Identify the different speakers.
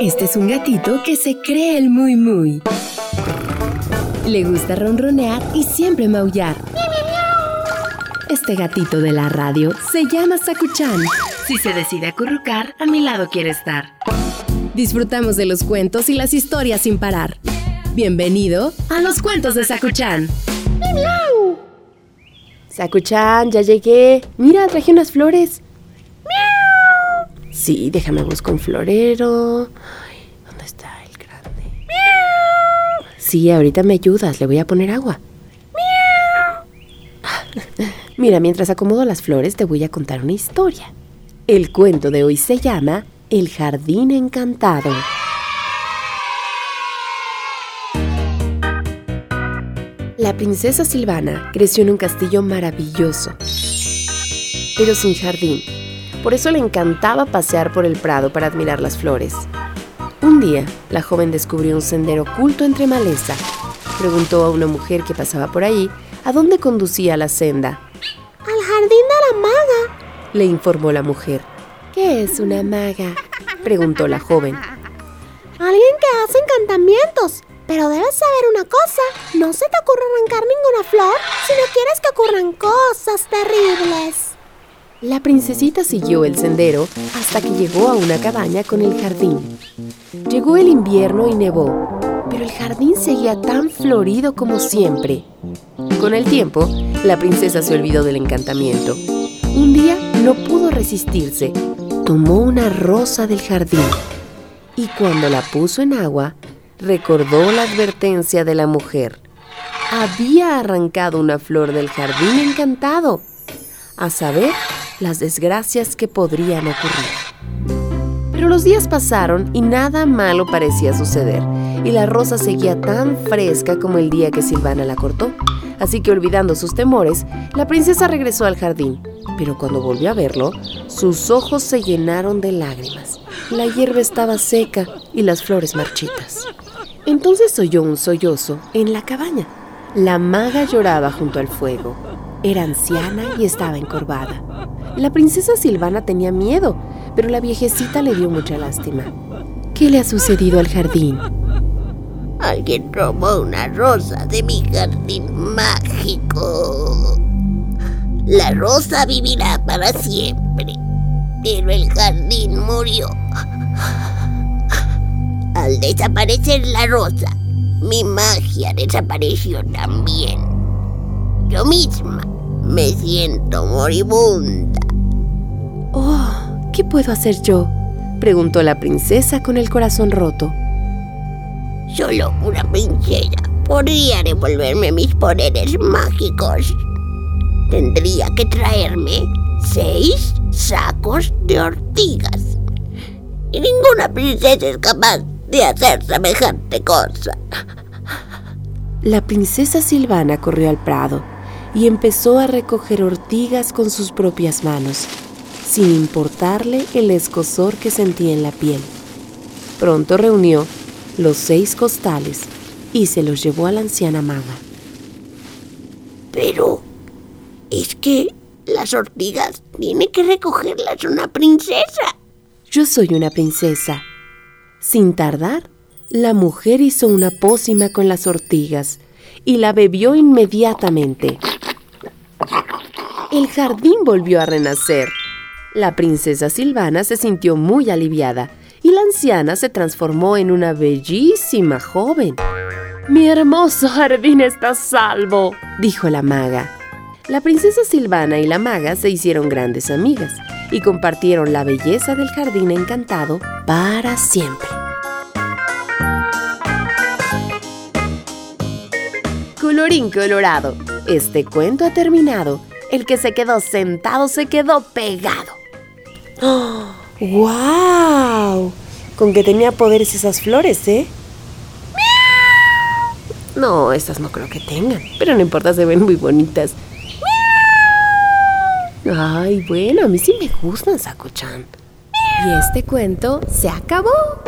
Speaker 1: Este es un gatito que se cree el muy muy. Le gusta ronronear y siempre maullar. Este gatito de la radio se llama Sakuchan. Si se decide acurrucar, a mi lado quiere estar. Disfrutamos de los cuentos y las historias sin parar. Bienvenido a los cuentos de Sakuchan.
Speaker 2: Sakuchan, ya llegué. Mira, traje unas flores. Sí, déjame buscar un florero. ¿Dónde está el grande? ¡Miau! Sí, ahorita me ayudas, le voy a poner agua. ¡Miau! Mira, mientras acomodo las flores, te voy a contar una historia. El cuento de hoy se llama El jardín encantado. La princesa Silvana creció en un castillo maravilloso, pero sin jardín. Por eso le encantaba pasear por el prado para admirar las flores. Un día, la joven descubrió un sendero oculto entre maleza. Preguntó a una mujer que pasaba por ahí a dónde conducía la senda.
Speaker 3: Al jardín de la maga,
Speaker 2: le informó la mujer. ¿Qué es una maga? preguntó la joven.
Speaker 3: Alguien que hace encantamientos. Pero debes saber una cosa, no se te ocurre arrancar ninguna flor si no quieres que ocurran cosas terribles.
Speaker 2: La princesita siguió el sendero hasta que llegó a una cabaña con el jardín. Llegó el invierno y nevó, pero el jardín seguía tan florido como siempre. Con el tiempo, la princesa se olvidó del encantamiento. Un día no pudo resistirse. Tomó una rosa del jardín y cuando la puso en agua, recordó la advertencia de la mujer. Había arrancado una flor del jardín encantado, a saber las desgracias que podrían ocurrir. Pero los días pasaron y nada malo parecía suceder, y la rosa seguía tan fresca como el día que Silvana la cortó. Así que olvidando sus temores, la princesa regresó al jardín, pero cuando volvió a verlo, sus ojos se llenaron de lágrimas. La hierba estaba seca y las flores marchitas. Entonces oyó un sollozo en la cabaña. La maga lloraba junto al fuego. Era anciana y estaba encorvada. La princesa Silvana tenía miedo, pero la viejecita le dio mucha lástima. ¿Qué le ha sucedido al jardín?
Speaker 4: Alguien robó una rosa de mi jardín mágico. La rosa vivirá para siempre, pero el jardín murió. Al desaparecer la rosa, mi magia desapareció también. Yo misma me siento moribunda.
Speaker 2: Oh, ¿qué puedo hacer yo? preguntó la princesa con el corazón roto.
Speaker 4: Solo una princesa podría devolverme mis poderes mágicos. Tendría que traerme seis sacos de ortigas. Y ninguna princesa es capaz de hacer semejante cosa.
Speaker 2: La princesa Silvana corrió al prado y empezó a recoger ortigas con sus propias manos, sin importarle el escosor que sentía en la piel. Pronto reunió los seis costales y se los llevó a la anciana maga.
Speaker 4: Pero es que las ortigas tiene que recogerlas una princesa.
Speaker 2: Yo soy una princesa. Sin tardar, la mujer hizo una pócima con las ortigas y la bebió inmediatamente. El jardín volvió a renacer. La princesa Silvana se sintió muy aliviada y la anciana se transformó en una bellísima joven. Mi hermoso jardín está salvo, dijo la maga. La princesa Silvana y la maga se hicieron grandes amigas y compartieron la belleza del jardín encantado para siempre. Colorín colorado, este cuento ha terminado. El que se quedó sentado se quedó pegado. ¡Oh! ¡Wow! Con que tenía poderes esas flores, ¿eh? No, estas no creo que tengan, pero no importa, se ven muy bonitas. Ay, bueno, a mí sí me gustan, Sakuchan.
Speaker 1: Y este cuento se acabó.